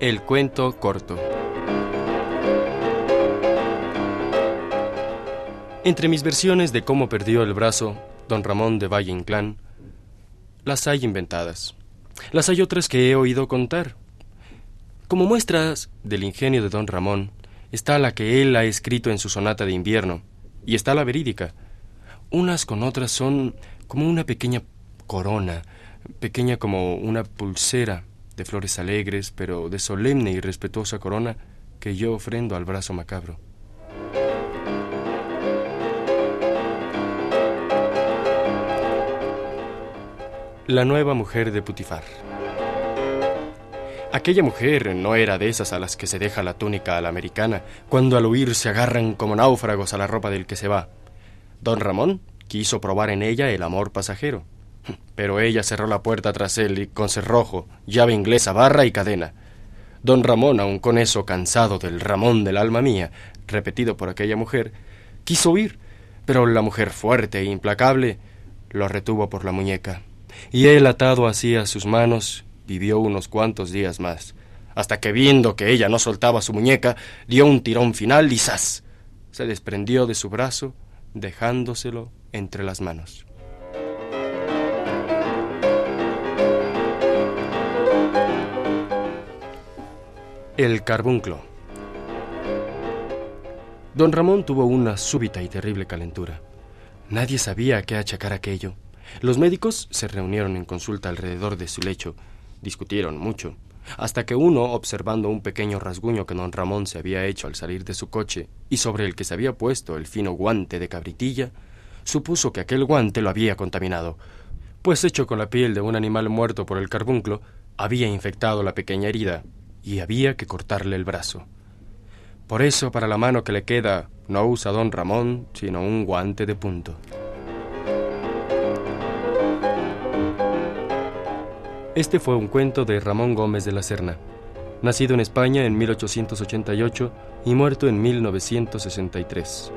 El cuento corto. Entre mis versiones de cómo perdió el brazo don Ramón de Valle Inclán, las hay inventadas. Las hay otras que he oído contar. Como muestras del ingenio de don Ramón, está la que él ha escrito en su sonata de invierno, y está la verídica. Unas con otras son como una pequeña corona, pequeña como una pulsera de flores alegres, pero de solemne y respetuosa corona que yo ofrendo al brazo macabro. La nueva mujer de Putifar. Aquella mujer no era de esas a las que se deja la túnica a la americana, cuando al huir se agarran como náufragos a la ropa del que se va. Don Ramón quiso probar en ella el amor pasajero, pero ella cerró la puerta tras él y con cerrojo, llave inglesa, barra y cadena. Don Ramón, aun con eso cansado del Ramón del alma mía, repetido por aquella mujer, quiso huir, pero la mujer fuerte e implacable lo retuvo por la muñeca, y él atado así a sus manos vivió unos cuantos días más, hasta que viendo que ella no soltaba su muñeca, dio un tirón final y ¡zas! se desprendió de su brazo, dejándoselo entre las manos. El carbunclo. Don Ramón tuvo una súbita y terrible calentura. Nadie sabía a qué achacar aquello. Los médicos se reunieron en consulta alrededor de su lecho Discutieron mucho, hasta que uno, observando un pequeño rasguño que don Ramón se había hecho al salir de su coche y sobre el que se había puesto el fino guante de cabritilla, supuso que aquel guante lo había contaminado, pues hecho con la piel de un animal muerto por el carbunclo, había infectado la pequeña herida y había que cortarle el brazo. Por eso, para la mano que le queda, no usa don Ramón sino un guante de punto. Este fue un cuento de Ramón Gómez de la Serna, nacido en España en 1888 y muerto en 1963.